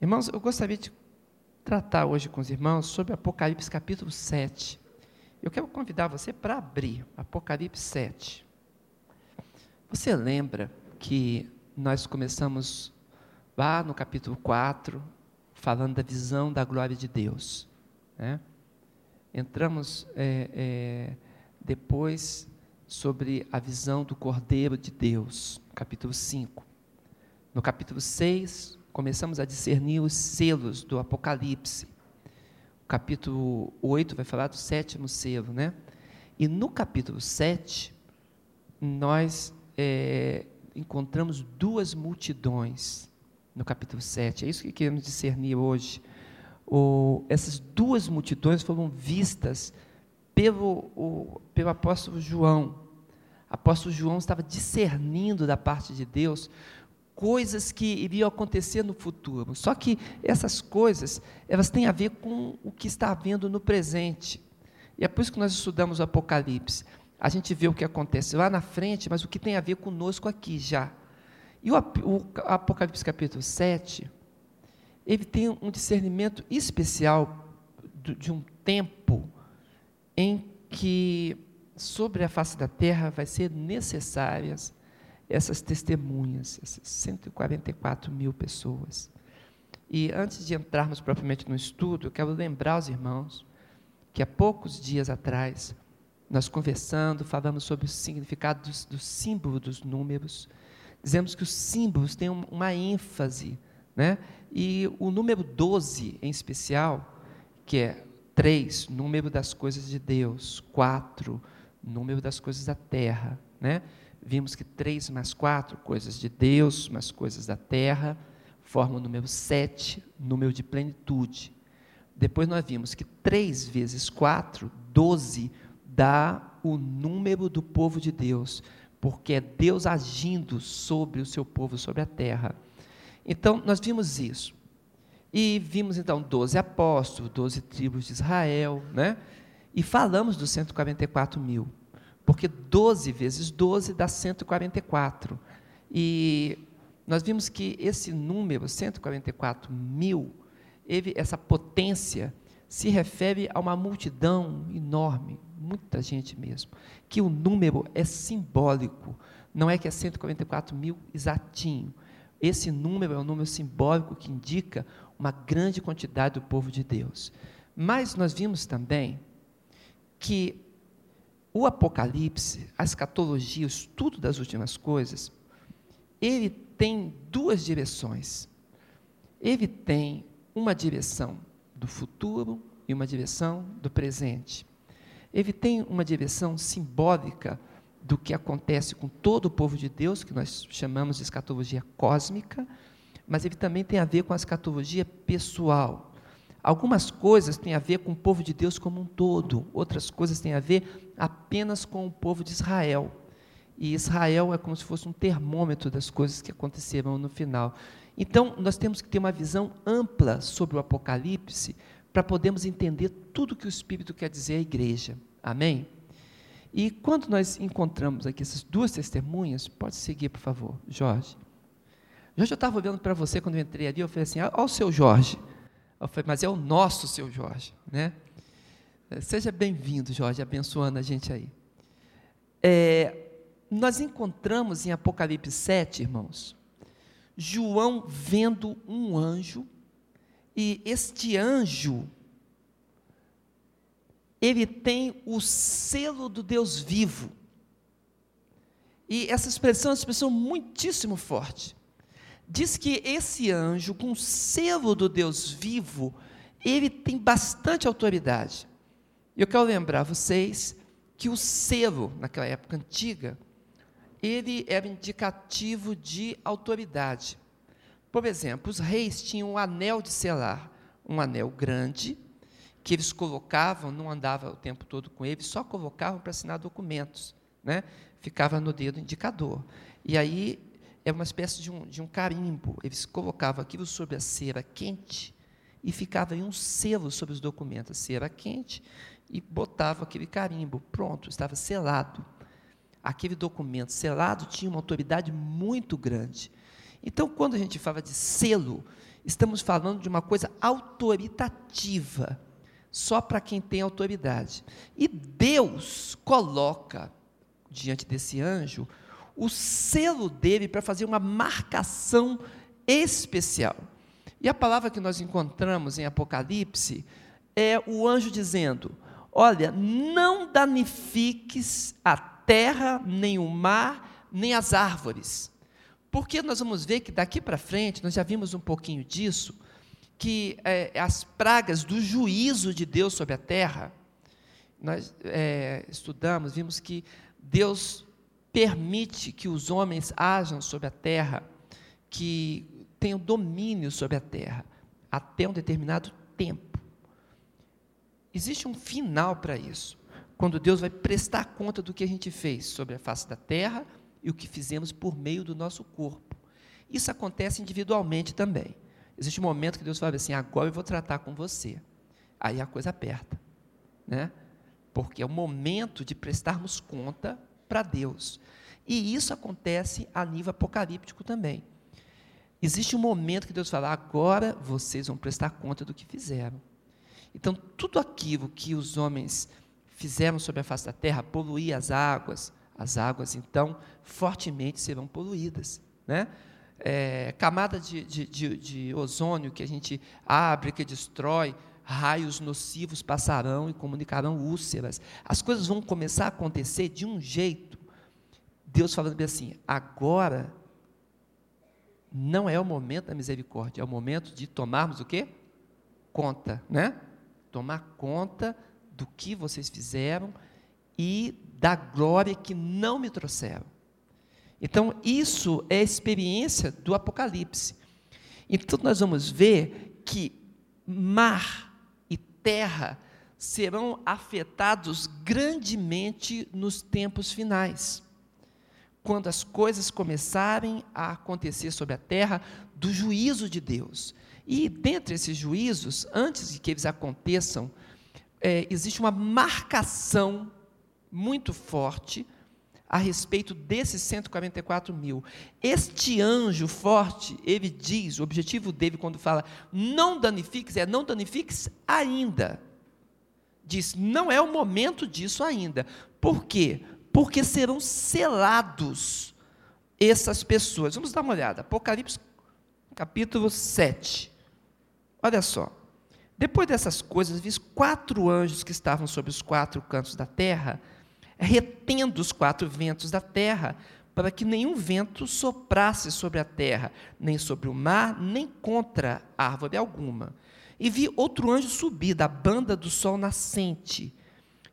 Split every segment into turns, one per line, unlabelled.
Irmãos, eu gostaria de tratar hoje com os irmãos sobre Apocalipse capítulo 7. Eu quero convidar você para abrir Apocalipse 7. Você lembra que nós começamos lá no capítulo 4, falando da visão da glória de Deus. Né? Entramos é, é, depois sobre a visão do Cordeiro de Deus, capítulo 5. No capítulo 6, começamos a discernir os selos do Apocalipse. O capítulo 8 vai falar do sétimo selo, né? E no capítulo 7, nós é, encontramos duas multidões no capítulo 7. É isso que queremos discernir hoje. O, essas duas multidões foram vistas pelo, o, pelo apóstolo João. O apóstolo João estava discernindo da parte de Deus coisas que iriam acontecer no futuro. Só que essas coisas, elas têm a ver com o que está havendo no presente. E é por isso que nós estudamos o Apocalipse. A gente vê o que acontece lá na frente, mas o que tem a ver conosco aqui já. E o, Apocalipse capítulo 7, ele tem um discernimento especial de um tempo em que sobre a face da terra vai ser necessárias essas testemunhas, essas 144 mil pessoas. E antes de entrarmos propriamente no estudo, eu quero lembrar os irmãos que há poucos dias atrás, nós conversando, falamos sobre o significado do, do símbolo dos números, dizemos que os símbolos têm uma ênfase, né? e o número 12 em especial, que é 3, número das coisas de Deus, 4, número das coisas da terra, né? Vimos que 3 mais 4, coisas de Deus, mais coisas da terra, forma o número 7, número de plenitude. Depois nós vimos que 3 vezes 4, 12, dá o número do povo de Deus porque é Deus agindo sobre o seu povo, sobre a terra. Então, nós vimos isso. E vimos então 12 apóstolos, 12 tribos de Israel, né? E falamos dos 144 mil, porque 12 vezes 12 dá 144. E nós vimos que esse número, 144 mil, ele, essa potência, se refere a uma multidão enorme, muita gente mesmo, que o número é simbólico, não é que é 144 mil exatinho. Esse número é um número simbólico que indica uma grande quantidade do povo de Deus. Mas nós vimos também que o Apocalipse, a escatologia, o estudo das últimas coisas, ele tem duas direções. Ele tem uma direção do futuro e uma direção do presente ele tem uma direção simbólica do que acontece com todo o povo de Deus, que nós chamamos de escatologia cósmica, mas ele também tem a ver com a escatologia pessoal. Algumas coisas têm a ver com o povo de Deus como um todo, outras coisas têm a ver apenas com o povo de Israel. E Israel é como se fosse um termômetro das coisas que aconteceram no final. Então, nós temos que ter uma visão ampla sobre o Apocalipse para podermos entender tudo que o Espírito quer dizer à igreja. Amém? E quando nós encontramos aqui essas duas testemunhas, pode seguir, por favor, Jorge. Jorge, eu estava olhando para você quando eu entrei ali, eu falei assim, olha o seu Jorge. Eu falei, mas é o nosso seu Jorge, né? Seja bem-vindo, Jorge, abençoando a gente aí. É, nós encontramos em Apocalipse 7, irmãos, João vendo um anjo e este anjo, ele tem o selo do Deus vivo. E essa expressão é uma expressão muitíssimo forte. Diz que esse anjo, com o selo do Deus vivo, ele tem bastante autoridade. Eu quero lembrar vocês que o selo, naquela época antiga, ele era indicativo de autoridade. Por exemplo, os reis tinham um anel de selar, um anel grande, que eles colocavam, não andava o tempo todo com ele, só colocavam para assinar documentos, né? ficava no dedo indicador. E aí é uma espécie de um, de um carimbo, eles colocavam aquilo sobre a cera quente e ficava em um selo sobre os documentos, cera quente, e botavam aquele carimbo, pronto, estava selado. Aquele documento selado tinha uma autoridade muito grande. Então, quando a gente fala de selo, estamos falando de uma coisa autoritativa, só para quem tem autoridade. E Deus coloca diante desse anjo o selo dele para fazer uma marcação especial. E a palavra que nós encontramos em Apocalipse é o anjo dizendo: Olha, não danifiques a terra, nem o mar, nem as árvores. Porque nós vamos ver que daqui para frente, nós já vimos um pouquinho disso, que é, as pragas do juízo de Deus sobre a terra, nós é, estudamos, vimos que Deus permite que os homens ajam sobre a terra, que tenham domínio sobre a terra, até um determinado tempo. Existe um final para isso, quando Deus vai prestar conta do que a gente fez sobre a face da terra e o que fizemos por meio do nosso corpo. Isso acontece individualmente também. Existe um momento que Deus fala assim: agora eu vou tratar com você. Aí a coisa aperta, né? Porque é o momento de prestarmos conta para Deus. E isso acontece a nível apocalíptico também. Existe um momento que Deus fala: agora vocês vão prestar conta do que fizeram. Então, tudo aquilo que os homens fizeram sobre a face da terra, poluir as águas, as águas, então, fortemente serão poluídas. Né? É, camada de, de, de, de ozônio que a gente abre, que destrói, raios nocivos passarão e comunicarão úlceras. As coisas vão começar a acontecer de um jeito. Deus falando assim: agora não é o momento da misericórdia, é o momento de tomarmos o quê? Conta, né? Tomar conta do que vocês fizeram e da glória que não me trouxeram. Então, isso é a experiência do Apocalipse. Então, nós vamos ver que mar terra serão afetados grandemente nos tempos finais. Quando as coisas começarem a acontecer sobre a terra do juízo de Deus. E dentre esses juízos, antes de que eles aconteçam, é, existe uma marcação muito forte a respeito desses 144 mil. Este anjo forte, ele diz, o objetivo dele quando fala não danifiques, é não danifiques ainda. Diz, não é o momento disso ainda. Por quê? Porque serão selados essas pessoas. Vamos dar uma olhada. Apocalipse capítulo 7. Olha só. Depois dessas coisas, vi quatro anjos que estavam sobre os quatro cantos da terra, retendo os quatro ventos da terra, para que nenhum vento soprasse sobre a terra, nem sobre o mar, nem contra árvore alguma. E vi outro anjo subir da banda do sol nascente,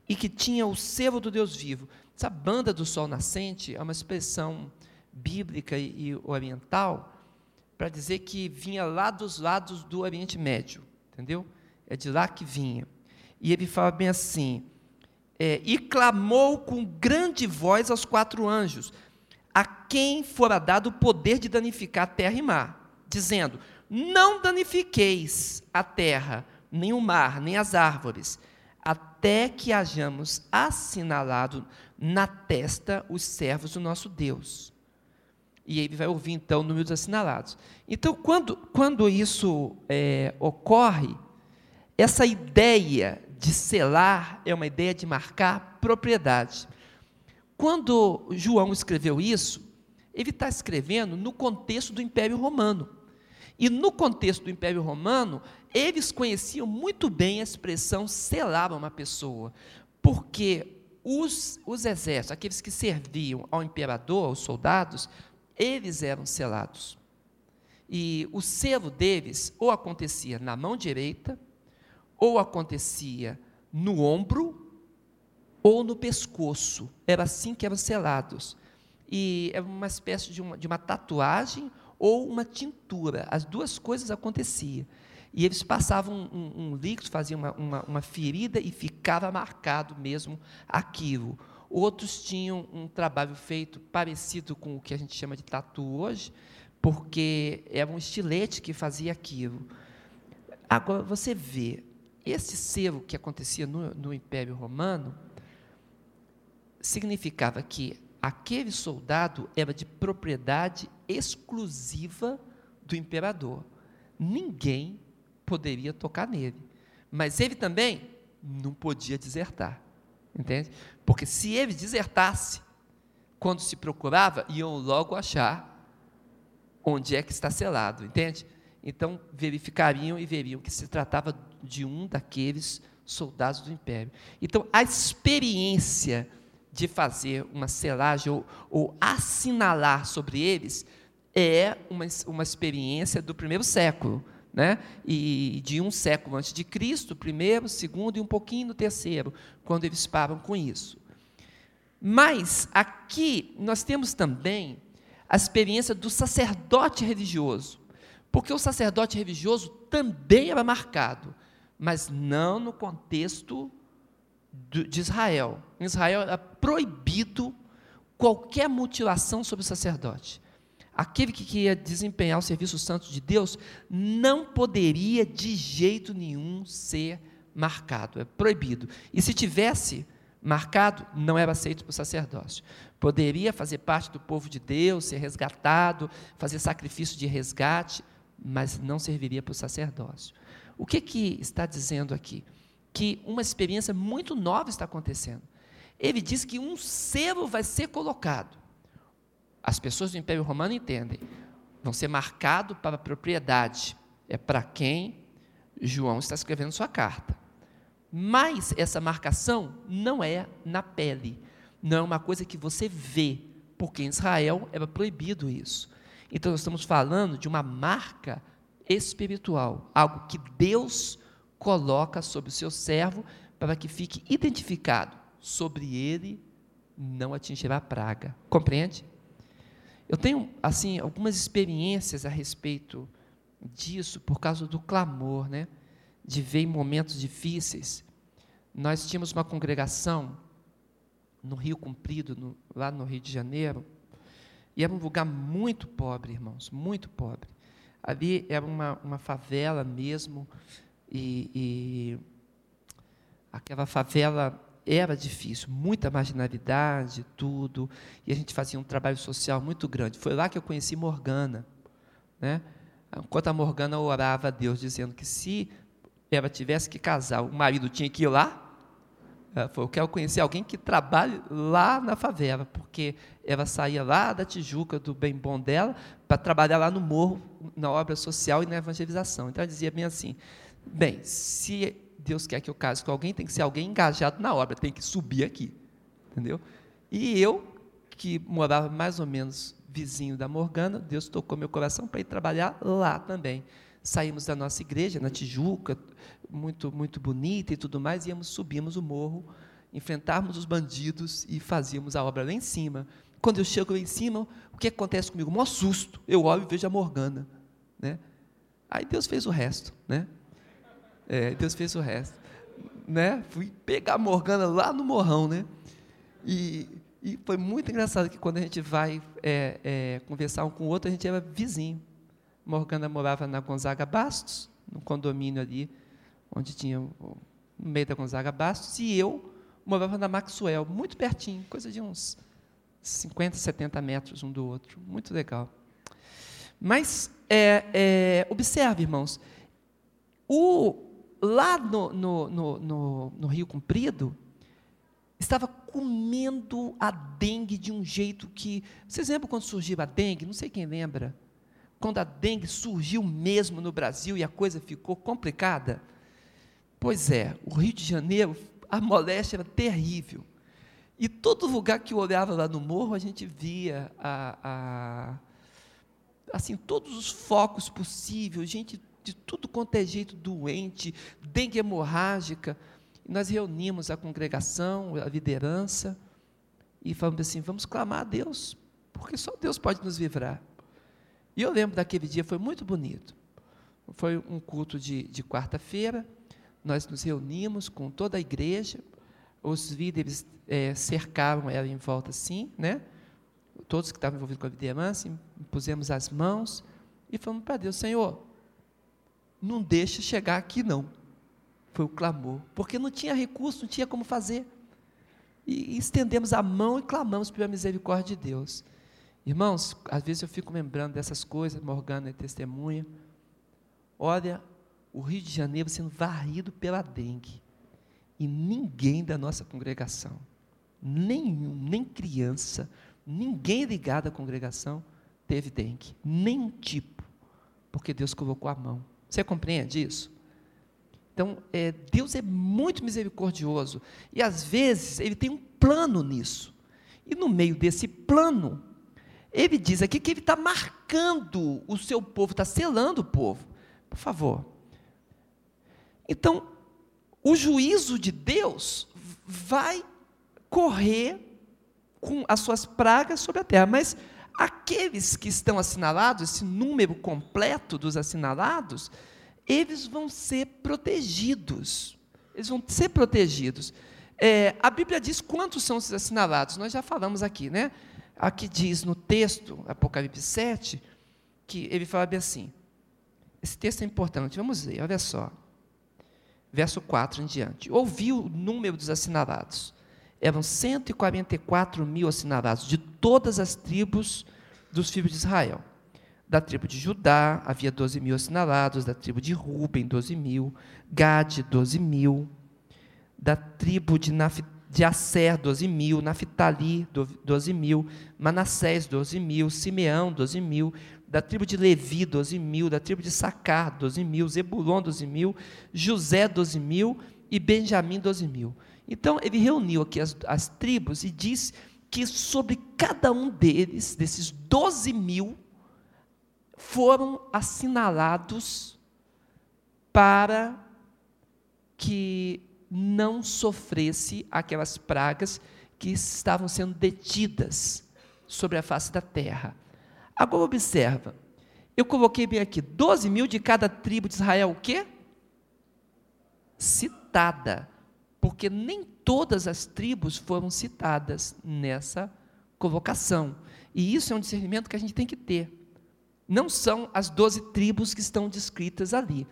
e que tinha o selo do Deus vivo. Essa banda do sol nascente é uma expressão bíblica e oriental para dizer que vinha lá dos lados do Oriente Médio, entendeu? É de lá que vinha. E ele fala bem assim: é, e clamou com grande voz aos quatro anjos, a quem fora dado o poder de danificar terra e mar, dizendo: Não danifiqueis a terra, nem o mar, nem as árvores, até que hajamos assinalado na testa os servos do nosso Deus. E ele vai ouvir então números assinalados. Então, quando, quando isso é, ocorre, essa ideia de selar é uma ideia de marcar propriedade. Quando João escreveu isso, ele está escrevendo no contexto do Império Romano. E no contexto do Império Romano, eles conheciam muito bem a expressão selar uma pessoa, porque os, os exércitos, aqueles que serviam ao imperador, aos soldados, eles eram selados. E o selo deles ou acontecia na mão direita, ou acontecia no ombro ou no pescoço. Era assim que eram selados. E era uma espécie de uma, de uma tatuagem ou uma tintura. As duas coisas aconteciam. E eles passavam um, um, um líquido, faziam uma, uma, uma ferida e ficava marcado mesmo aquilo. Outros tinham um trabalho feito parecido com o que a gente chama de tatu hoje, porque era um estilete que fazia aquilo. Agora, você vê, esse selo que acontecia no, no Império Romano significava que aquele soldado era de propriedade exclusiva do imperador. ninguém poderia tocar nele. Mas ele também não podia desertar. Entende? Porque se ele desertasse, quando se procurava, iam logo achar onde é que está selado, entende? Então verificariam e veriam que se tratava de um daqueles soldados do império. Então a experiência de fazer uma selagem ou, ou assinalar sobre eles é uma, uma experiência do primeiro século. Né? E de um século antes de Cristo, primeiro, segundo e um pouquinho no terceiro, quando eles param com isso. Mas aqui nós temos também a experiência do sacerdote religioso, porque o sacerdote religioso também era marcado, mas não no contexto de Israel. Em Israel era proibido qualquer mutilação sobre o sacerdote. Aquele que queria desempenhar o serviço santo de Deus não poderia de jeito nenhum ser marcado, é proibido. E se tivesse marcado, não era aceito para o sacerdócio. Poderia fazer parte do povo de Deus, ser resgatado, fazer sacrifício de resgate, mas não serviria para o sacerdócio. O que, que está dizendo aqui? Que uma experiência muito nova está acontecendo. Ele diz que um selo vai ser colocado. As pessoas do Império Romano entendem. Vão ser marcado para a propriedade. É para quem João está escrevendo sua carta. Mas essa marcação não é na pele, não é uma coisa que você vê, porque em Israel era proibido isso. Então nós estamos falando de uma marca espiritual, algo que Deus coloca sobre o seu servo para que fique identificado. Sobre ele não atingirá praga. Compreende? Eu tenho assim algumas experiências a respeito disso por causa do clamor, né? de ver em momentos difíceis. Nós tínhamos uma congregação no Rio Comprido, no, lá no Rio de Janeiro, e era um lugar muito pobre, irmãos, muito pobre. Ali era uma, uma favela mesmo, e, e aquela favela era difícil, muita marginalidade, tudo, e a gente fazia um trabalho social muito grande. Foi lá que eu conheci Morgana, né? Enquanto a Morgana orava a Deus, dizendo que se ela tivesse que casar, o marido tinha que ir lá. Ela falou, eu quero conhecer alguém que trabalhe lá na favela, porque ela saía lá da Tijuca, do bem bom dela, para trabalhar lá no morro, na obra social e na evangelização. Então ela dizia bem assim, bem, se Deus quer que eu case com alguém, tem que ser alguém engajado na obra, tem que subir aqui, entendeu? E eu, que morava mais ou menos vizinho da Morgana, Deus tocou meu coração para ir trabalhar lá também saímos da nossa igreja, na Tijuca, muito, muito bonita e tudo mais, íamos, subimos o morro, enfrentarmos os bandidos e fazíamos a obra lá em cima. Quando eu chego lá em cima, o que acontece comigo? Um susto. Eu olho e vejo a Morgana. Né? Aí Deus fez o resto. Né? É, Deus fez o resto. Né? Fui pegar a Morgana lá no morrão. Né? E, e foi muito engraçado que quando a gente vai é, é, conversar um com o outro, a gente era vizinho. Morgana morava na Gonzaga Bastos, no condomínio ali, onde tinha no meio da Gonzaga Bastos, e eu morava na Maxwell, muito pertinho, coisa de uns 50, 70 metros um do outro, muito legal. Mas, é, é, observe, irmãos, o, lá no, no, no, no Rio Comprido, estava comendo a dengue de um jeito que. Vocês lembram quando surgiu a dengue? Não sei quem lembra quando a dengue surgiu mesmo no Brasil e a coisa ficou complicada? Pois é, o Rio de Janeiro, a moléstia era terrível. E todo lugar que eu olhava lá no morro, a gente via a, a, assim, todos os focos possíveis, gente de tudo quanto é jeito doente, dengue hemorrágica. E nós reunimos a congregação, a liderança, e falamos assim: vamos clamar a Deus, porque só Deus pode nos livrar. E eu lembro daquele dia, foi muito bonito. Foi um culto de, de quarta-feira, nós nos reunimos com toda a igreja, os líderes é, cercaram ela em volta assim, né? Todos que estavam envolvidos com a liderança, pusemos as mãos e falamos para Deus, Senhor, não deixa chegar aqui não. Foi o clamor, porque não tinha recurso, não tinha como fazer. E, estendemos a mão e clamamos pela misericórdia de Deus. Irmãos, às vezes eu fico lembrando dessas coisas, Morgana é testemunha. olha o Rio de Janeiro sendo varrido pela dengue. E ninguém da nossa congregação, nenhum, nem criança, ninguém ligado à congregação teve dengue, nenhum tipo, porque Deus colocou a mão. Você compreende isso? Então, é, Deus é muito misericordioso e às vezes Ele tem um plano nisso. E no meio desse plano, Ele diz aqui que Ele está marcando o seu povo, está selando o povo. Por favor. Então, o juízo de Deus vai correr com as suas pragas sobre a terra, mas aqueles que estão assinalados, esse número completo dos assinalados, eles vão ser protegidos. Eles vão ser protegidos. É, a Bíblia diz quantos são esses assinalados, nós já falamos aqui, né? Aqui diz no texto, Apocalipse 7, que ele fala bem assim. Esse texto é importante, vamos ver, olha só verso 4 em diante. Ouviu o número dos assinalados. Eram 144 mil assinalados de todas as tribos dos filhos de Israel. Da tribo de Judá havia 12 mil assinalados, da tribo de Ruben, 12 mil, Gade, 12 mil, da tribo de, de Asser, 12 mil, Naphtali, 12 mil, Manassés, 12 mil, Simeão, 12 mil, da tribo de Levi, 12 mil, da tribo de Sacar, 12 mil, Zebulon, 12 mil, José, 12 mil e Benjamim, 12 mil. Então, ele reuniu aqui as, as tribos e diz que sobre cada um deles, desses 12 mil, foram assinalados para que não sofresse aquelas pragas que estavam sendo detidas sobre a face da terra. Agora observa, eu coloquei bem aqui, 12 mil de cada tribo de Israel, o quê? Citada, porque nem todas as tribos foram citadas nessa colocação. E isso é um discernimento que a gente tem que ter. Não são as 12 tribos que estão descritas ali.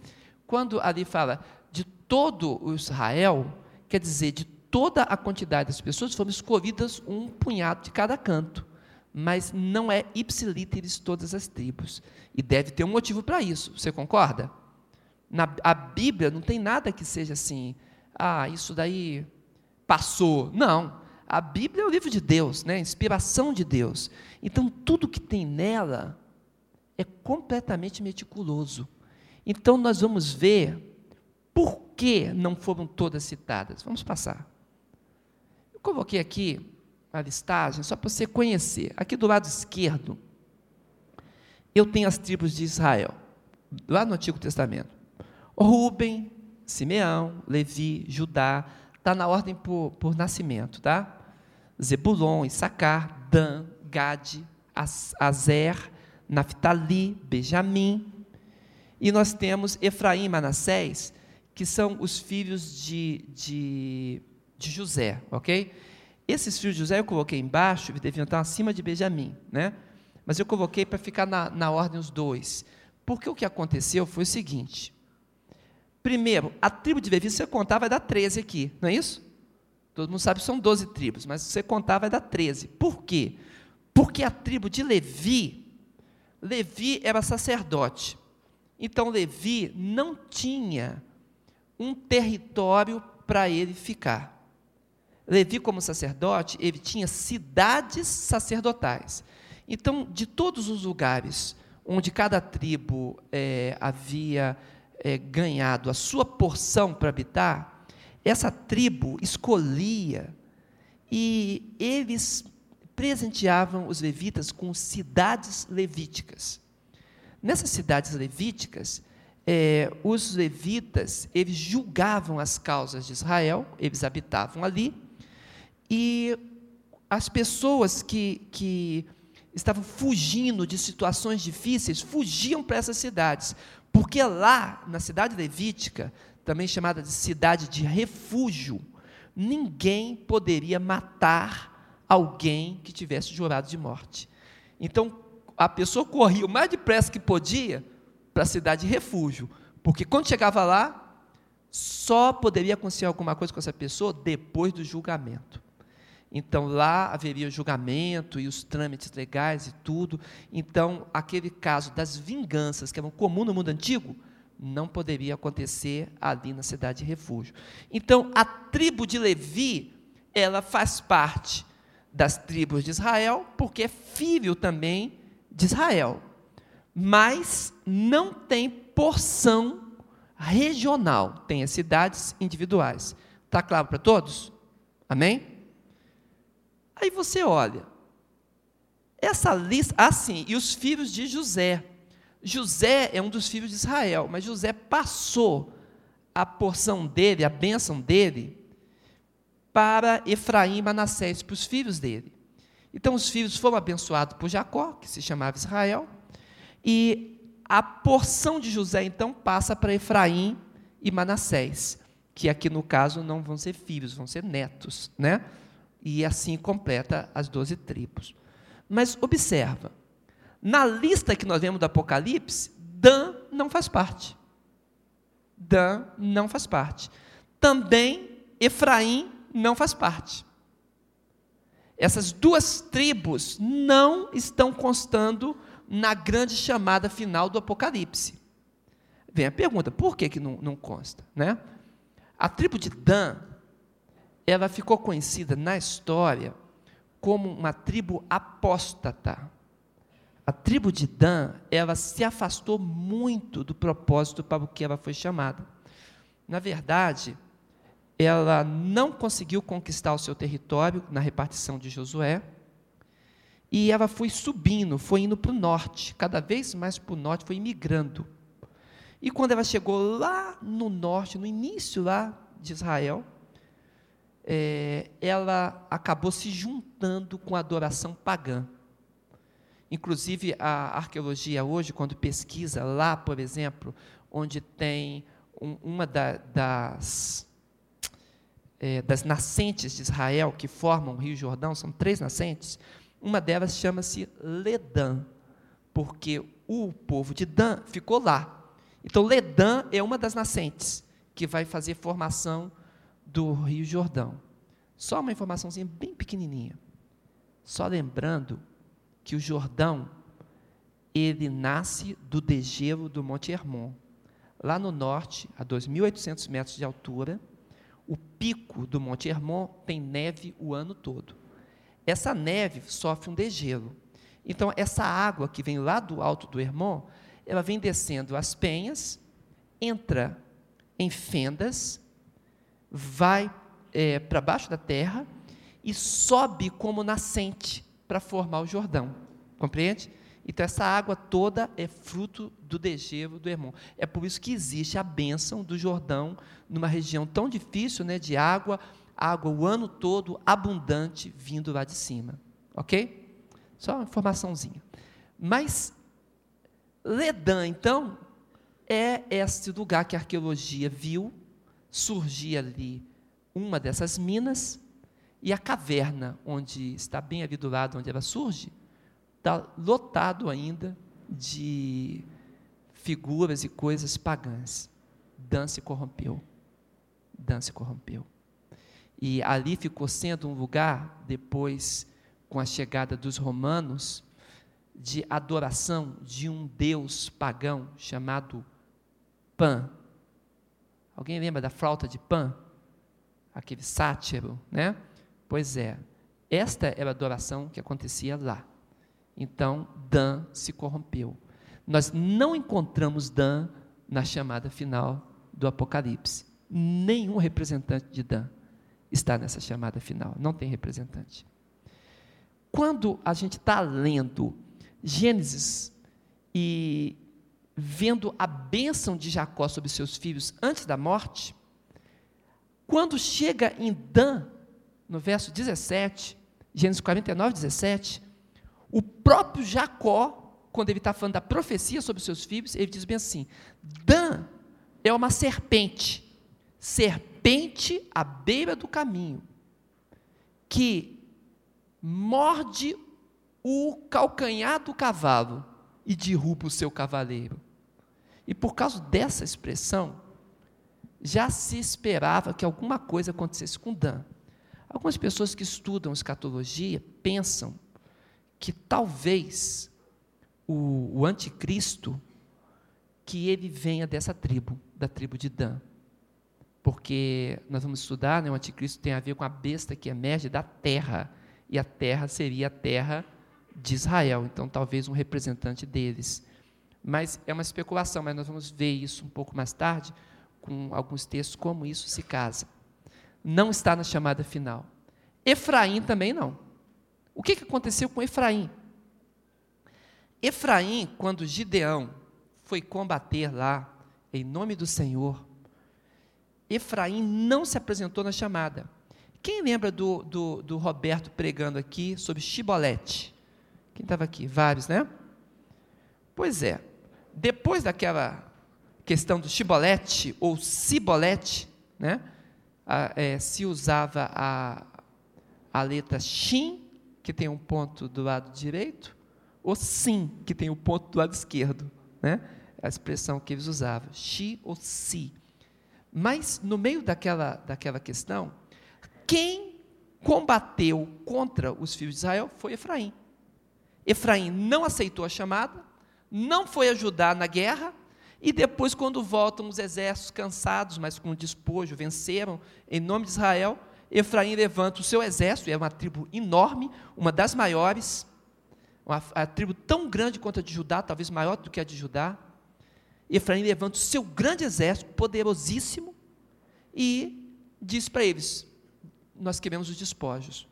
Quando ali fala de todo o Israel, quer dizer, de toda a quantidade das pessoas, foram escolhidas um punhado de cada canto mas não é ipsilíteres todas as tribos. E deve ter um motivo para isso, você concorda? Na a Bíblia não tem nada que seja assim, ah, isso daí passou. Não. A Bíblia é o livro de Deus, né? inspiração de Deus. Então, tudo que tem nela é completamente meticuloso. Então, nós vamos ver por que não foram todas citadas. Vamos passar. Eu coloquei aqui a listagem, só para você conhecer. Aqui do lado esquerdo, eu tenho as tribos de Israel, lá no Antigo Testamento. Ruben, Simeão, Levi, Judá, está na ordem por, por nascimento, tá? Zebulon, Issacar, Dan, Gade, Azer, Naphtali, Benjamim. E nós temos Efraim e Manassés, que são os filhos de, de, de José, ok? Esses filhos de José eu coloquei embaixo, eles deviam estar acima de Benjamim, né? Mas eu coloquei para ficar na, na ordem os dois. Porque o que aconteceu foi o seguinte. Primeiro, a tribo de Levi, se você contar, vai dar 13 aqui, não é isso? Todo mundo sabe que são 12 tribos, mas se você contar, vai dar 13. Por quê? Porque a tribo de Levi, Levi era sacerdote. Então, Levi não tinha um território para ele ficar. Levi, como sacerdote, ele tinha cidades sacerdotais. Então, de todos os lugares onde cada tribo é, havia é, ganhado a sua porção para habitar, essa tribo escolhia e eles presenteavam os levitas com cidades levíticas. Nessas cidades levíticas, é, os levitas eles julgavam as causas de Israel, eles habitavam ali e as pessoas que, que estavam fugindo de situações difíceis fugiam para essas cidades, porque lá, na cidade levítica, também chamada de cidade de refúgio, ninguém poderia matar alguém que tivesse jurado de morte. Então, a pessoa corria o mais depressa que podia para a cidade de refúgio, porque quando chegava lá, só poderia acontecer alguma coisa com essa pessoa depois do julgamento. Então lá haveria o julgamento e os trâmites legais e tudo. Então, aquele caso das vinganças, que eram comum no mundo antigo, não poderia acontecer ali na cidade de refúgio. Então, a tribo de Levi, ela faz parte das tribos de Israel, porque é filho também de Israel. Mas não tem porção regional, tem as cidades individuais. Está claro para todos? Amém? Aí você olha, essa lista, assim, e os filhos de José. José é um dos filhos de Israel, mas José passou a porção dele, a bênção dele, para Efraim e Manassés, para os filhos dele. Então os filhos foram abençoados por Jacó, que se chamava Israel, e a porção de José então passa para Efraim e Manassés, que aqui no caso não vão ser filhos, vão ser netos, né? E assim completa as doze tribos. Mas observa, na lista que nós vemos do Apocalipse, Dan não faz parte. Dan não faz parte. Também Efraim não faz parte. Essas duas tribos não estão constando na grande chamada final do Apocalipse. Vem a pergunta, por que, que não, não consta? Né? A tribo de Dan, ela ficou conhecida na história como uma tribo apóstata. A tribo de Dan, ela se afastou muito do propósito para o que ela foi chamada. Na verdade, ela não conseguiu conquistar o seu território na repartição de Josué, e ela foi subindo, foi indo para o norte, cada vez mais para o norte, foi imigrando. E quando ela chegou lá no norte, no início lá de Israel, é, ela acabou se juntando com a adoração pagã. Inclusive, a arqueologia hoje, quando pesquisa lá, por exemplo, onde tem um, uma da, das, é, das nascentes de Israel que formam o Rio Jordão, são três nascentes, uma delas chama-se Ledã, porque o povo de Dan ficou lá. Então, Ledã é uma das nascentes que vai fazer formação do Rio Jordão. Só uma informaçãozinha bem pequenininha. Só lembrando que o Jordão, ele nasce do degelo do Monte Hermon. Lá no norte, a 2.800 metros de altura, o pico do Monte Hermon tem neve o ano todo. Essa neve sofre um degelo. Então, essa água que vem lá do alto do Hermon, ela vem descendo as penhas, entra em fendas vai é, para baixo da terra e sobe como nascente para formar o Jordão. Compreende? Então, essa água toda é fruto do degelo do Hermon. É por isso que existe a bênção do Jordão numa região tão difícil né, de água, água o ano todo, abundante, vindo lá de cima. Ok? Só uma informaçãozinha. Mas, Ledã, então, é esse lugar que a arqueologia viu surgir ali uma dessas minas e a caverna onde está bem ali do lado onde ela surge está lotado ainda de figuras e coisas pagãs. Dan se corrompeu. Dan se corrompeu. E ali ficou sendo um lugar, depois, com a chegada dos romanos, de adoração de um deus pagão chamado Pan. Alguém lembra da flauta de Pan? Aquele sátiro, né? Pois é, esta era a adoração que acontecia lá. Então, Dan se corrompeu. Nós não encontramos Dan na chamada final do Apocalipse. Nenhum representante de Dan está nessa chamada final. Não tem representante. Quando a gente está lendo Gênesis e vendo a bênção de Jacó sobre seus filhos antes da morte, quando chega em Dan, no verso 17, Gênesis 49, 17, o próprio Jacó, quando ele está falando da profecia sobre seus filhos, ele diz bem assim: Dan é uma serpente, serpente à beira do caminho, que morde o calcanhar do cavalo e derruba o seu cavaleiro. E por causa dessa expressão, já se esperava que alguma coisa acontecesse com Dan. Algumas pessoas que estudam escatologia pensam que talvez o, o anticristo que ele venha dessa tribo, da tribo de Dan. Porque nós vamos estudar, né, o anticristo tem a ver com a besta que emerge da terra, e a terra seria a terra de Israel, então talvez um representante deles. Mas é uma especulação, mas nós vamos ver isso um pouco mais tarde, com alguns textos, como isso se casa. Não está na chamada final. Efraim também não. O que, aconteceu com Efraim? Efraim, quando Gideão foi combater lá, em nome do Senhor, Efraim não se apresentou na chamada. Quem lembra do, do, do Roberto pregando aqui sobre Chibolete? Quem estava aqui? Vários, né? Pois é. Depois daquela questão do Chibolete ou Cibolete, né? A, é, se usava a, a letra Shin, que tem um ponto do lado direito, ou Sim, que tem um ponto do lado esquerdo. Né? A expressão que eles usavam, Shi ou Si. Mas, no meio daquela, daquela questão, quem combateu contra os filhos de Israel foi Efraim. Efraim não aceitou a chamada, não foi ajudar na guerra, e depois, quando voltam os exércitos cansados, mas com despojo, venceram em nome de Israel, Efraim levanta o seu exército, é uma tribo enorme, uma das maiores, uma a tribo tão grande quanto a de Judá, talvez maior do que a de Judá. Efraim levanta o seu grande exército, poderosíssimo, e diz para eles: Nós queremos os despojos.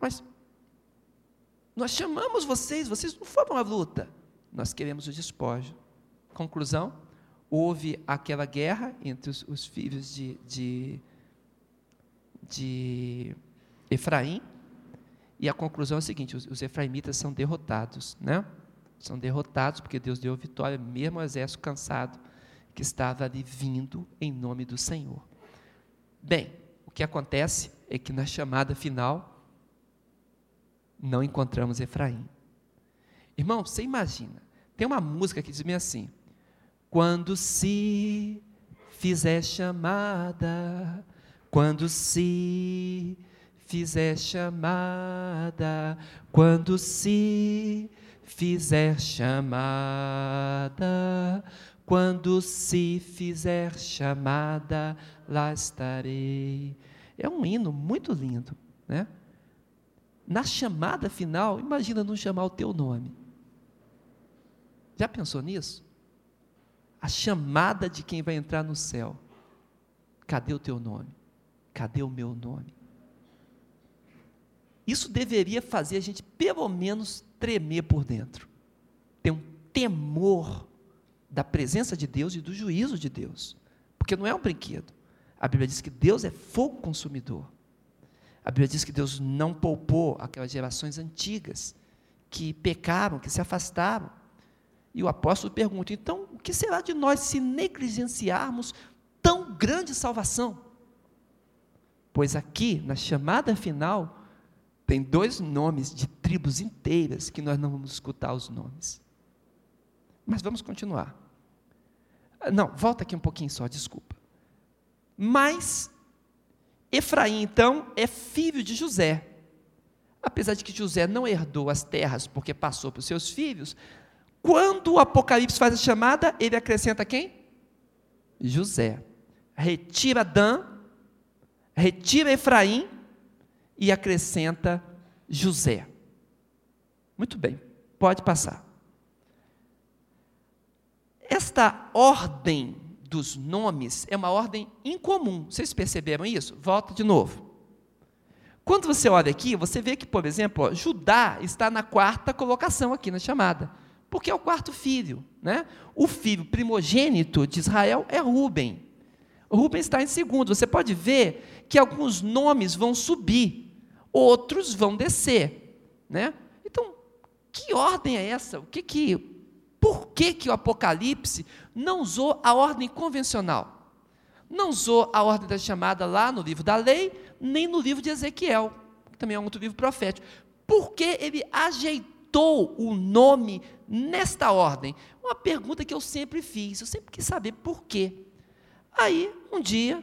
Mas nós chamamos vocês, vocês não foram à luta. Nós queremos o despojo. Conclusão: houve aquela guerra entre os, os filhos de, de, de, Efraim, e a conclusão é a seguinte: os, os efraimitas são derrotados, né? São derrotados porque Deus deu vitória, mesmo ao exército cansado que estava ali vindo em nome do Senhor. Bem, o que acontece é que na chamada final não encontramos Efraim. Irmão, você imagina, tem uma música que diz bem assim: quando se fizer chamada, quando se fizer chamada, quando se fizer chamada, quando se fizer chamada, lá estarei. É um hino muito lindo, né? Na chamada final, imagina não chamar o teu nome. Já pensou nisso? a chamada de quem vai entrar no céu. Cadê o teu nome? Cadê o meu nome? Isso deveria fazer a gente, pelo menos, tremer por dentro. Ter um temor da presença de Deus e do juízo de Deus. Porque não é um brinquedo. A Bíblia diz que Deus é fogo consumidor. A Bíblia diz que Deus não poupou aquelas gerações antigas que pecaram, que se afastaram. E o apóstolo pergunta: então, o que será de nós se negligenciarmos tão grande salvação? Pois aqui, na chamada final, tem dois nomes de tribos inteiras que nós não vamos escutar os nomes. Mas vamos continuar. Não, volta aqui um pouquinho só, desculpa. Mas Efraim, então, é filho de José. Apesar de que José não herdou as terras porque passou para os seus filhos, quando o Apocalipse faz a chamada, ele acrescenta quem? José. Retira Dan, retira Efraim e acrescenta José. Muito bem, pode passar. Esta ordem dos nomes é uma ordem incomum. Vocês perceberam isso? Volta de novo. Quando você olha aqui, você vê que, por exemplo, ó, Judá está na quarta colocação aqui na chamada porque é o quarto filho. Né? O filho primogênito de Israel é Rubem. Rubem está em segundo. Você pode ver que alguns nomes vão subir, outros vão descer. Né? Então, que ordem é essa? O que que, por que, que o Apocalipse não usou a ordem convencional? Não usou a ordem da chamada lá no livro da lei, nem no livro de Ezequiel, que também é um outro livro profético. Porque ele ajeitou o nome nesta ordem? Uma pergunta que eu sempre fiz, eu sempre quis saber por quê. Aí, um dia,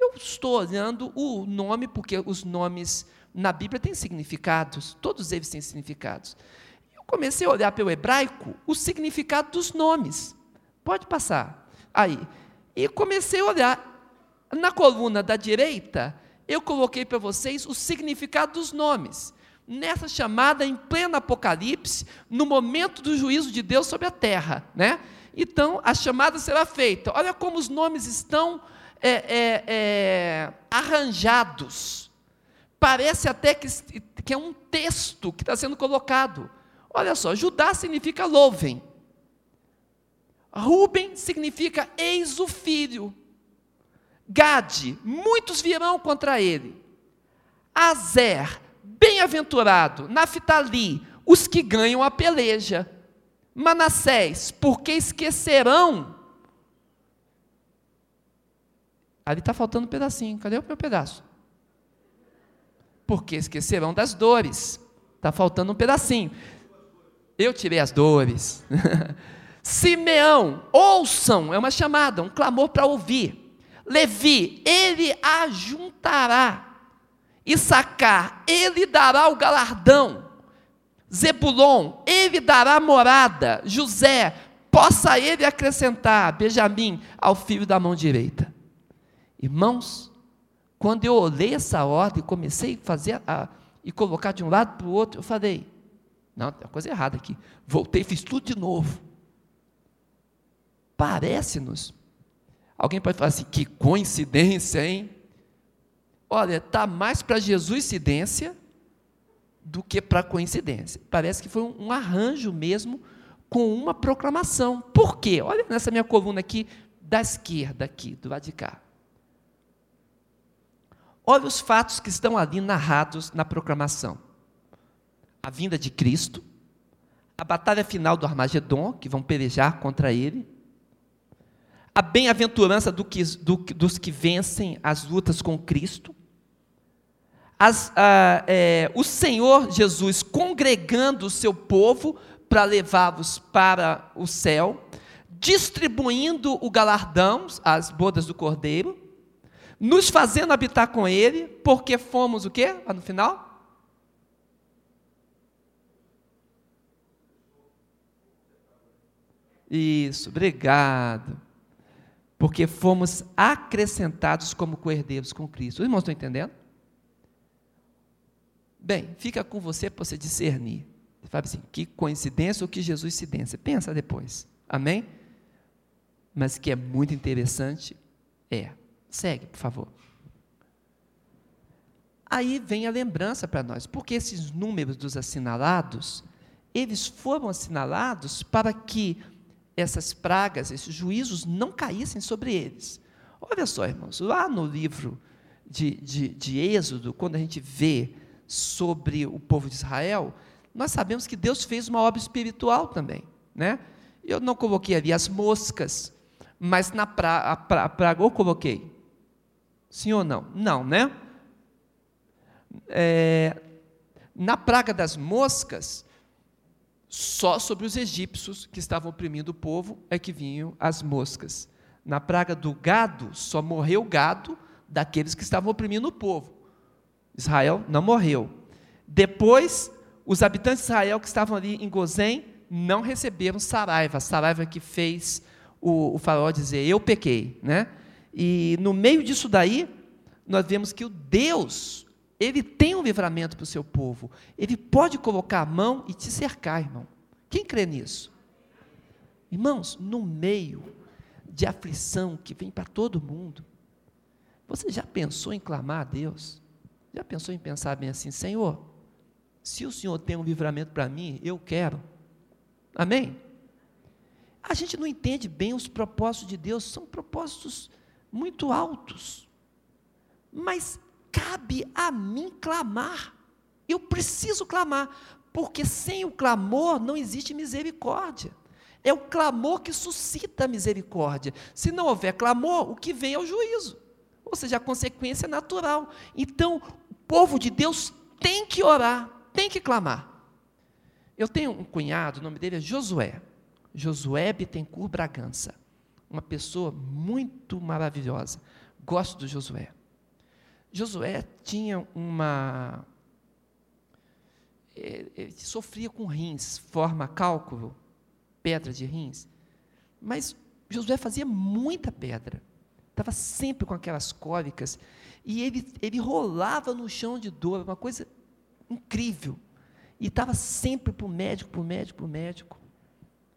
eu estou olhando o nome, porque os nomes na Bíblia têm significados, todos eles têm significados. Comecei a olhar pelo hebraico o significado dos nomes. Pode passar. Aí. E comecei a olhar. Na coluna da direita, eu coloquei para vocês o significado dos nomes. Nessa chamada em pleno Apocalipse, no momento do juízo de Deus sobre a terra, né? Então, a chamada será feita. Olha como os nomes estão é, é, é, arranjados. Parece até que, que é um texto que está sendo colocado. Olha só, Judá significa louvem. Ruben significa eis o filho. Gade, muitos virão contra ele. Azer, bem-aventurado. Naftali, os que ganham a peleja. Manassés, porque esquecerão. Ali está faltando um pedacinho. Cadê o meu pedaço? Porque esquecerão das dores. Está faltando um pedacinho. Eu tirei as dores. Simeão, ouçam, é uma chamada, um clamor para ouvir. Levi, ele ajuntará. Issacar, ele dará o galardão. Zebulon, ele dará morada. José, possa ele acrescentar. Benjamim, ao filho da mão direita. Irmãos, quando eu olhei essa ordem, comecei a fazer a, e colocar de um lado para o outro, eu falei: não, tem uma coisa errada aqui. Voltei, fiz tudo de novo. Parece-nos Alguém pode falar assim, que coincidência, hein? Olha, está mais para Jesuscidência do que para coincidência. Parece que foi um, arranjo mesmo com uma proclamação. Por quê? Olha nessa minha coluna aqui, da esquerda, aqui, do lado de cá. Olha os fatos que estão ali narrados na proclamação. A vinda de Cristo, a batalha final do Armagedon, que vão pelejar contra ele, a bem-aventurança do do, dos que vencem as lutas com Cristo, as, é, o Senhor Jesus congregando o seu povo para levá-los para o céu, distribuindo o galardão, as bodas do Cordeiro, nos fazendo habitar com Ele, porque fomos o quê? Lá no final? Isso, obrigado porque fomos acrescentados como coerdeiros com Cristo. Os irmãos estão entendendo? Bem, fica com você para você discernir. Você fala assim, que coincidência ou que Jesus cidência. Pensa depois. Amém? Mas que é muito interessante é. Segue, por favor. Aí vem a lembrança para nós, porque esses números dos assinalados, eles foram assinalados para que essas pragas, esses juízos não caíssem sobre eles. Olha só, irmãos, lá no livro de, de, de Êxodo, quando a gente vê sobre o povo de Israel, nós sabemos que Deus fez uma obra espiritual também. Né? Eu não coloquei ali as moscas, mas na pra, pra, praga eu coloquei. Sim ou não? Não, né? É, na praga das moscas, só sobre os egípcios que estavam oprimindo o povo é que vinham as moscas. Na praga do gado, só morreu o gado daqueles que estavam oprimindo o povo. Israel não morreu. Depois, os habitantes de Israel que estavam ali em Gozém não receberam Saraiva, Saraiva que fez o, o faraó dizer: Eu pequei. Né? E no meio disso daí, nós vemos que o Deus ele tem um livramento para o seu povo. Ele pode colocar a mão e te cercar, irmão. Quem crê nisso? Irmãos, no meio de aflição que vem para todo mundo, você já pensou em clamar a Deus? Já pensou em pensar bem assim, Senhor, se o Senhor tem um livramento para mim, eu quero. Amém? A gente não entende bem os propósitos de Deus, são propósitos muito altos. Mas cabe a mim clamar. Eu preciso clamar, porque sem o clamor não existe misericórdia. É o clamor que suscita a misericórdia. Se não houver clamor, o que vem é o juízo. Ou seja, a consequência é natural. Então, o povo de Deus tem que orar, tem que clamar. Eu tenho um cunhado, o nome dele é Josué. Josué Bittencourt Bragança. Uma pessoa muito maravilhosa. Gosto do Josué. Josué tinha uma. Ele é, é, sofria com rins, forma cálculo, pedra de rins. Mas Josué fazia muita pedra. Estava sempre com aquelas cólicas. E ele, ele rolava no chão de dor, uma coisa incrível. E estava sempre para o médico, para o médico, para o médico.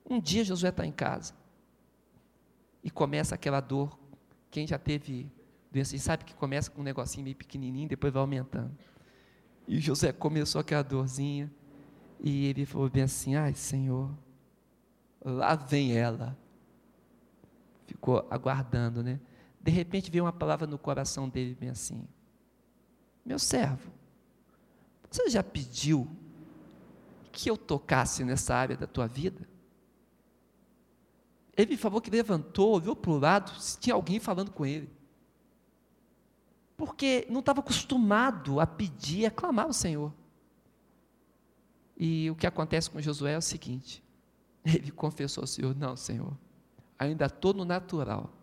Um dia Josué está em casa. E começa aquela dor. Quem já teve doença, sabe que começa com um negocinho meio pequenininho, depois vai aumentando. E José começou aquela dorzinha. E ele falou bem assim: Ai, Senhor, lá vem ela. Ficou aguardando, né? De repente veio uma palavra no coração dele, bem assim: Meu servo, você já pediu que eu tocasse nessa área da tua vida? Ele falou que levantou, olhou para o lado, se tinha alguém falando com ele. Porque não estava acostumado a pedir, a clamar ao Senhor. E o que acontece com Josué é o seguinte: ele confessou ao Senhor: Não, Senhor, ainda estou no natural.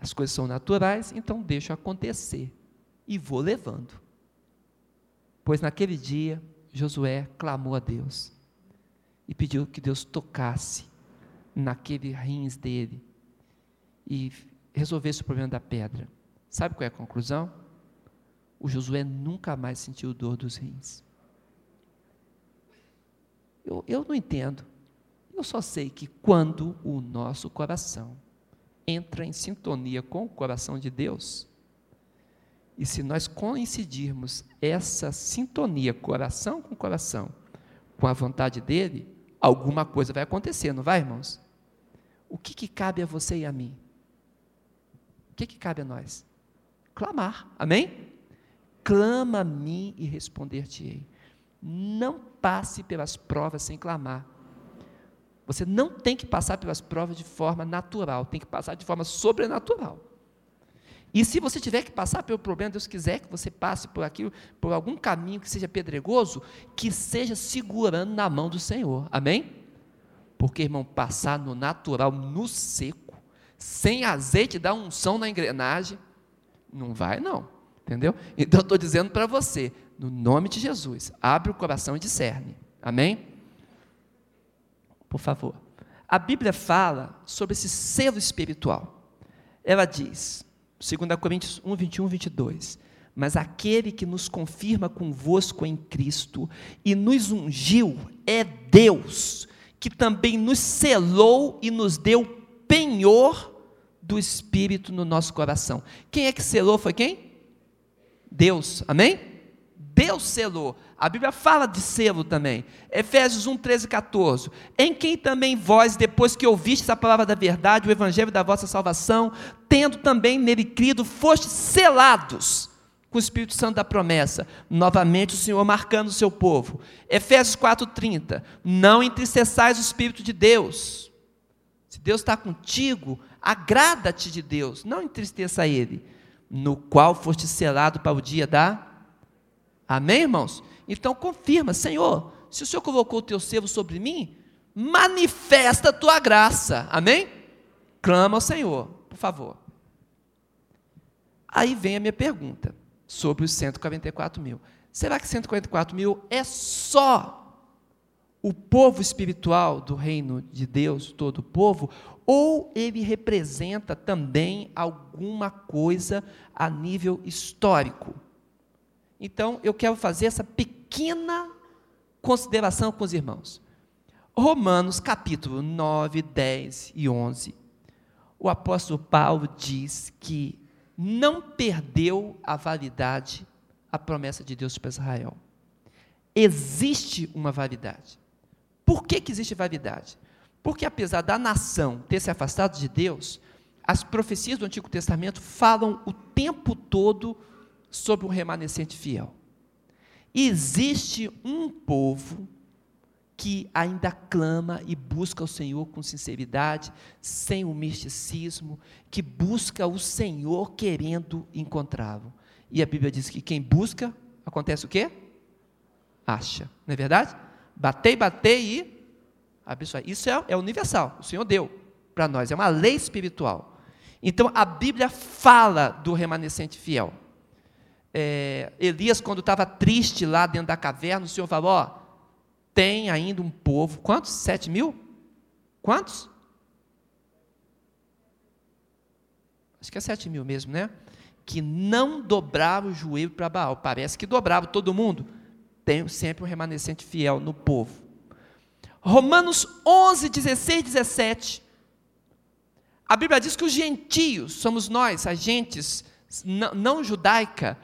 As coisas são naturais, então deixo acontecer. E vou levando. Pois naquele dia, Josué clamou a Deus e pediu que Deus tocasse naquele rins dele e resolvesse o problema da pedra. Sabe qual é a conclusão? O Josué nunca mais sentiu dor dos rins. Eu, eu não entendo. Eu só sei que quando o nosso coração entra em sintonia com o coração de Deus, e se nós coincidirmos essa sintonia, coração com coração, com a vontade dele, alguma coisa vai acontecer, não vai, irmãos? O que, que cabe a você e a mim? O que, que cabe a nós? Clamar, amém? Clama a mim e responder-te-ei. Não passe pelas provas sem clamar. Você não tem que passar pelas provas de forma natural, tem que passar de forma sobrenatural. E se você tiver que passar pelo problema, Deus quiser que você passe por aquilo, por algum caminho que seja pedregoso, que seja segurando na mão do Senhor. Amém? Porque, irmão, passar no natural, no seco, sem azeite da unção na engrenagem, não vai não. Entendeu? Então estou dizendo para você, no nome de Jesus, abre o coração e discerne. Amém? Por favor. A Bíblia fala sobre esse selo espiritual. Ela diz, 2 Coríntios 1, 21, 22. Mas aquele que nos confirma convosco em Cristo e nos ungiu é Deus, que também nos selou e nos deu penhor do Espírito no nosso coração. Quem é que selou? Foi quem? Deus, amém? Deus selou. A Bíblia fala de selo também. Efésios 1, 13 e 14. Em quem também vós, depois que ouvistes a palavra da verdade, o evangelho da vossa salvação, tendo também nele crido, fostes selados com o Espírito Santo da promessa. Novamente o Senhor marcando o seu povo. Efésios 4,30. Não entristeçais o Espírito de Deus. Se Deus está contigo, agrada-te de Deus, não entristeça ele, no qual foste selado para o dia da Amém, irmãos? Então confirma, Senhor, se o Senhor colocou o teu selo sobre mim, manifesta a tua graça. Amém? Clama ao Senhor, por favor. Aí vem a minha pergunta sobre os 144 mil. Será que 144 mil é só o povo espiritual do reino de Deus, todo o povo, ou ele representa também alguma coisa a nível histórico? Então, eu quero fazer essa pequena consideração com os irmãos. Romanos capítulo 9, 10 e 11. O apóstolo Paulo diz que não perdeu a validade a promessa de Deus para Israel. Existe uma validade. Por que, que existe validade? Porque apesar da nação ter se afastado de Deus, as profecias do Antigo Testamento falam o tempo todo sobre um remanescente fiel. Existe um povo que ainda clama e busca o Senhor com sinceridade, sem o misticismo, que busca o Senhor querendo encontrá-lo. E a Bíblia diz que quem busca, acontece o quê? Acha, não é verdade? Batei, batei e abençoar. Isso é, é universal, o Senhor deu para nós, é uma lei espiritual. Então a Bíblia fala do remanescente fiel é, Elias, quando estava triste lá dentro da caverna, o Senhor falou: ó, tem ainda um povo, quantos? Sete mil? Quantos? acho que é 7 mil mesmo, né? Que não dobrava o joelho para Baal. Parece que dobrava todo mundo. Tem sempre um remanescente fiel no povo. Romanos 11, 16, 17. A Bíblia diz que os gentios, somos nós, agentes não, judaica,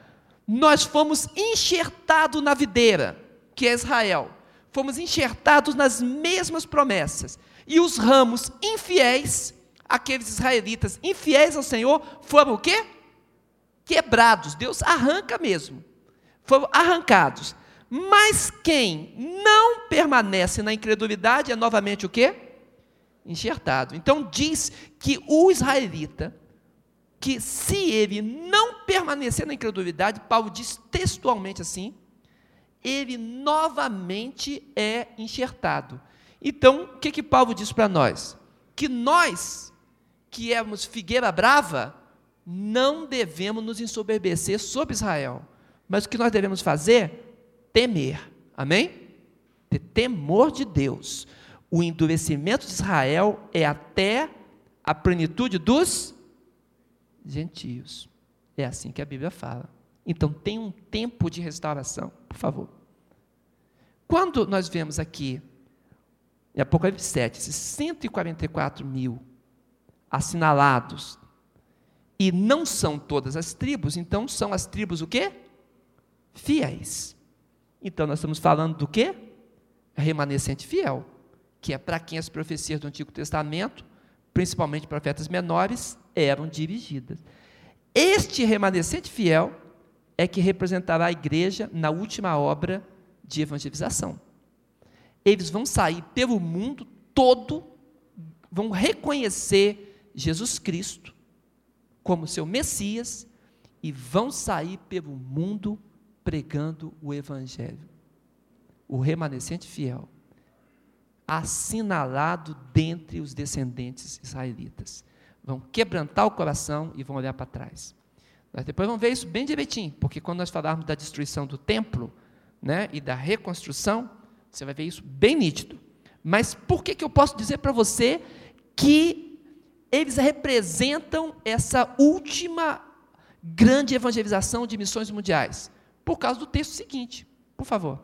nós fomos enxertados na videira, que é Israel. Fomos enxertados nas mesmas promessas. E os ramos infiéis, aqueles israelitas infiéis ao Senhor, foram o quê? Quebrados. Deus arranca mesmo. Foram arrancados. Mas quem não permanece na incredulidade é novamente o quê? Enxertado. Então diz que o israelita, que se ele não permanecer na incredulidade, Paulo diz textualmente assim, ele novamente é enxertado. Então, o que que Paulo diz para nós? Que nós, que éramos figueira brava, não devemos nos ensoberbecer sobre Israel, mas o que nós devemos fazer? Temer. Amém? Ter temor de Deus. O endurecimento de Israel é até a plenitude dos gentios. É assim que a Bíblia fala. Então tem um tempo de restauração, por favor. Quando nós vemos aqui, em Apocalipse 7, esses 144 mil assinalados, e não são todas as tribos, então são as tribos o quê? Fiéis. Então nós estamos falando do quê? Remanescente fiel, que é para quem as profecias do Antigo Testamento, principalmente profetas menores, eram dirigidas. Este remanescente fiel é que representará a igreja na última obra de evangelização. Eles vão sair pelo mundo todo, vão reconhecer Jesus Cristo como seu Messias e vão sair pelo mundo pregando o Evangelho. O remanescente fiel, assinalado dentre os descendentes israelitas. Vão quebrantar o coração e vão olhar para trás. Nós depois vamos ver isso bem direitinho, porque quando nós falarmos da destruição do templo né, e da reconstrução, você vai ver isso bem nítido. Mas por que, que eu posso dizer para você que eles representam essa última grande evangelização de missões mundiais? Por causa do texto seguinte, por favor.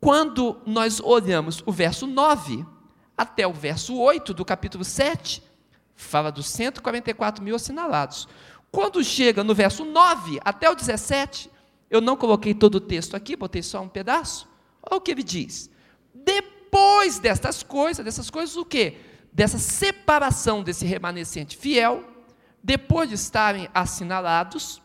Quando nós olhamos o verso 9 até o verso 8 do capítulo 7, fala dos 144 mil assinalados. Quando chega no verso 9 até o 17, eu não coloquei todo o texto aqui, botei só um pedaço. Olha o que ele diz. Depois destas coisas, dessas coisas o quê? Dessa separação desse remanescente fiel, depois de estarem assinalados,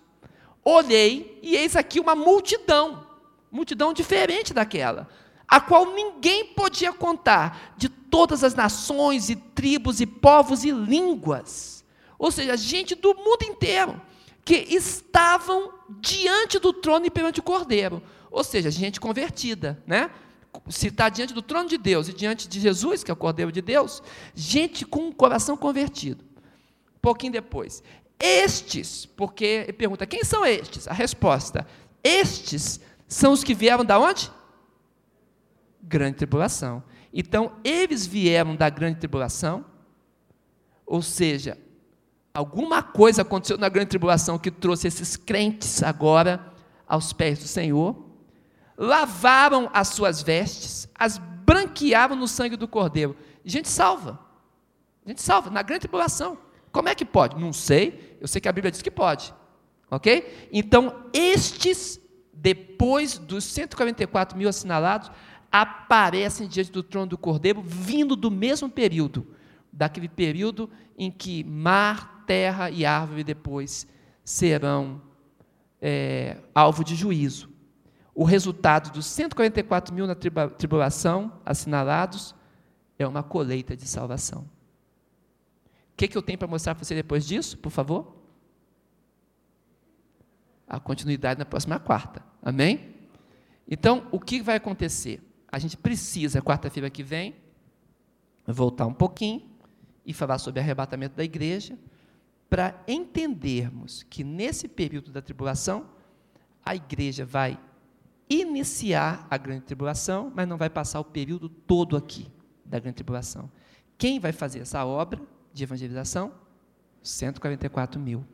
olhei e eis aqui uma multidão, multidão diferente daquela, a qual ninguém podia contar, de todas as nações e tribos e povos e línguas. Ou seja, gente do mundo inteiro que estavam diante do trono e perante o Cordeiro. Ou seja, gente convertida, né? Se está diante do trono de Deus e diante de Jesus, que é o Cordeiro de Deus, gente com um coração convertido. Pouquinho depois, estes, porque pergunta, quem são estes? A resposta, estes são os que vieram da onde? Grande tribulação. Então, eles vieram da grande tribulação, ou seja, alguma coisa aconteceu na grande tribulação que trouxe esses crentes agora aos pés do Senhor, lavaram as suas vestes, as branquearam no sangue do Cordeiro. Gente salva. Gente salva, na grande tribulação. Como é que pode? Não sei, eu sei que a Bíblia diz que pode. Ok? Então, estes, depois dos 144 mil assinalados, aparecem diante do trono do Cordeiro, vindo do mesmo período, daquele período em que mar, terra e árvore depois serão é, alvo de juízo. O resultado dos 144 mil na tribulação assinalados é uma colheita de salvação. O que, que eu tenho para mostrar para você depois disso, por favor? A continuidade na próxima quarta. Amém? Então, o que vai acontecer? A gente precisa, quarta-feira que vem, voltar um pouquinho e falar sobre arrebatamento da igreja, para entendermos que nesse período da tribulação, a igreja vai iniciar a grande tribulação, mas não vai passar o período todo aqui da grande tribulação. Quem vai fazer essa obra de evangelização? 144 mil.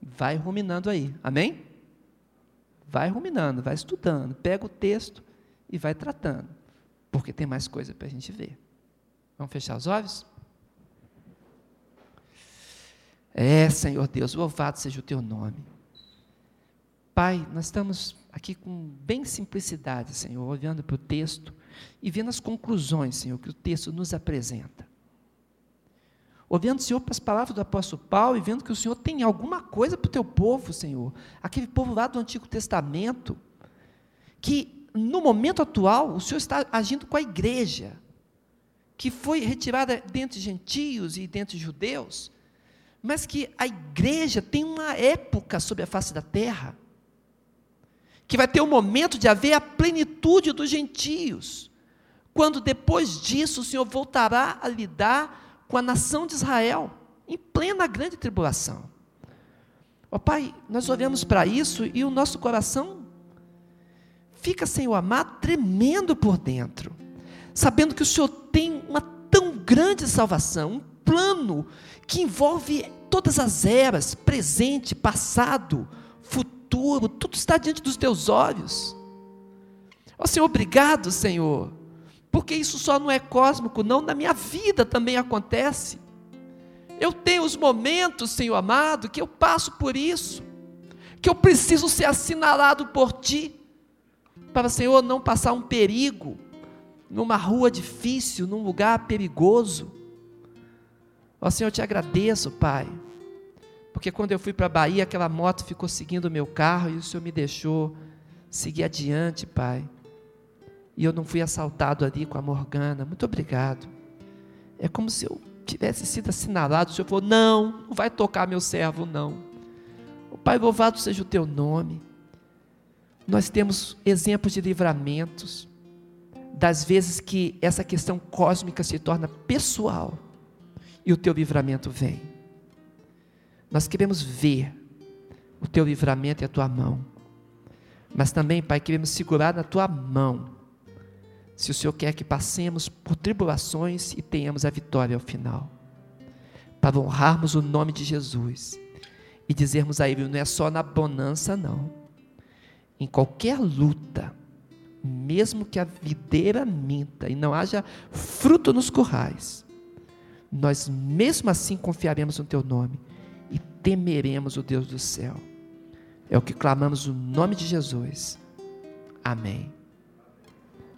Vai ruminando aí, amém? Vai ruminando, vai estudando, pega o texto e vai tratando, porque tem mais coisa para a gente ver. Vamos fechar os olhos? É, Senhor Deus, louvado seja o teu nome. Pai, nós estamos aqui com bem simplicidade, Senhor, olhando para o texto e vendo as conclusões, Senhor, que o texto nos apresenta. Olhando, Senhor, para as palavras do apóstolo Paulo e vendo que o Senhor tem alguma coisa para o teu povo, Senhor. Aquele povo lá do Antigo Testamento, que no momento atual o Senhor está agindo com a igreja, que foi retirada dentre gentios e dentre judeus, mas que a igreja tem uma época sobre a face da terra, que vai ter um momento de haver a plenitude dos gentios, quando depois disso o Senhor voltará a lidar com a nação de Israel, em plena grande tribulação. Ó Pai, nós olhamos para isso e o nosso coração fica, Senhor amado, tremendo por dentro, sabendo que o Senhor tem uma tão grande salvação, um plano que envolve todas as eras, presente, passado, futuro, tudo está diante dos teus olhos. Ó Senhor, obrigado, Senhor, porque isso só não é cósmico, não, na minha vida também acontece. Eu tenho os momentos, Senhor amado, que eu passo por isso, que eu preciso ser assinalado por Ti, para, Senhor, não passar um perigo, numa rua difícil, num lugar perigoso. Ó Senhor, eu te agradeço, Pai, porque quando eu fui para a Bahia, aquela moto ficou seguindo o meu carro e o Senhor me deixou seguir adiante, Pai. E eu não fui assaltado ali com a Morgana. Muito obrigado. É como se eu tivesse sido assinalado. O Senhor falou: Não, não vai tocar meu servo, não. O Pai, louvado seja o teu nome. Nós temos exemplos de livramentos, das vezes que essa questão cósmica se torna pessoal e o teu livramento vem. Nós queremos ver o teu livramento e a tua mão. Mas também, Pai, queremos segurar na tua mão. Se o Senhor quer que passemos por tribulações e tenhamos a vitória ao final. Para honrarmos o nome de Jesus e dizermos a Ele: não é só na bonança, não. Em qualquer luta, mesmo que a videira minta e não haja fruto nos currais, nós mesmo assim confiaremos no Teu nome temeremos o Deus do céu. É o que clamamos no nome de Jesus. Amém.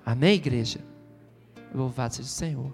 Amém, igreja? Louvado seja o Senhor.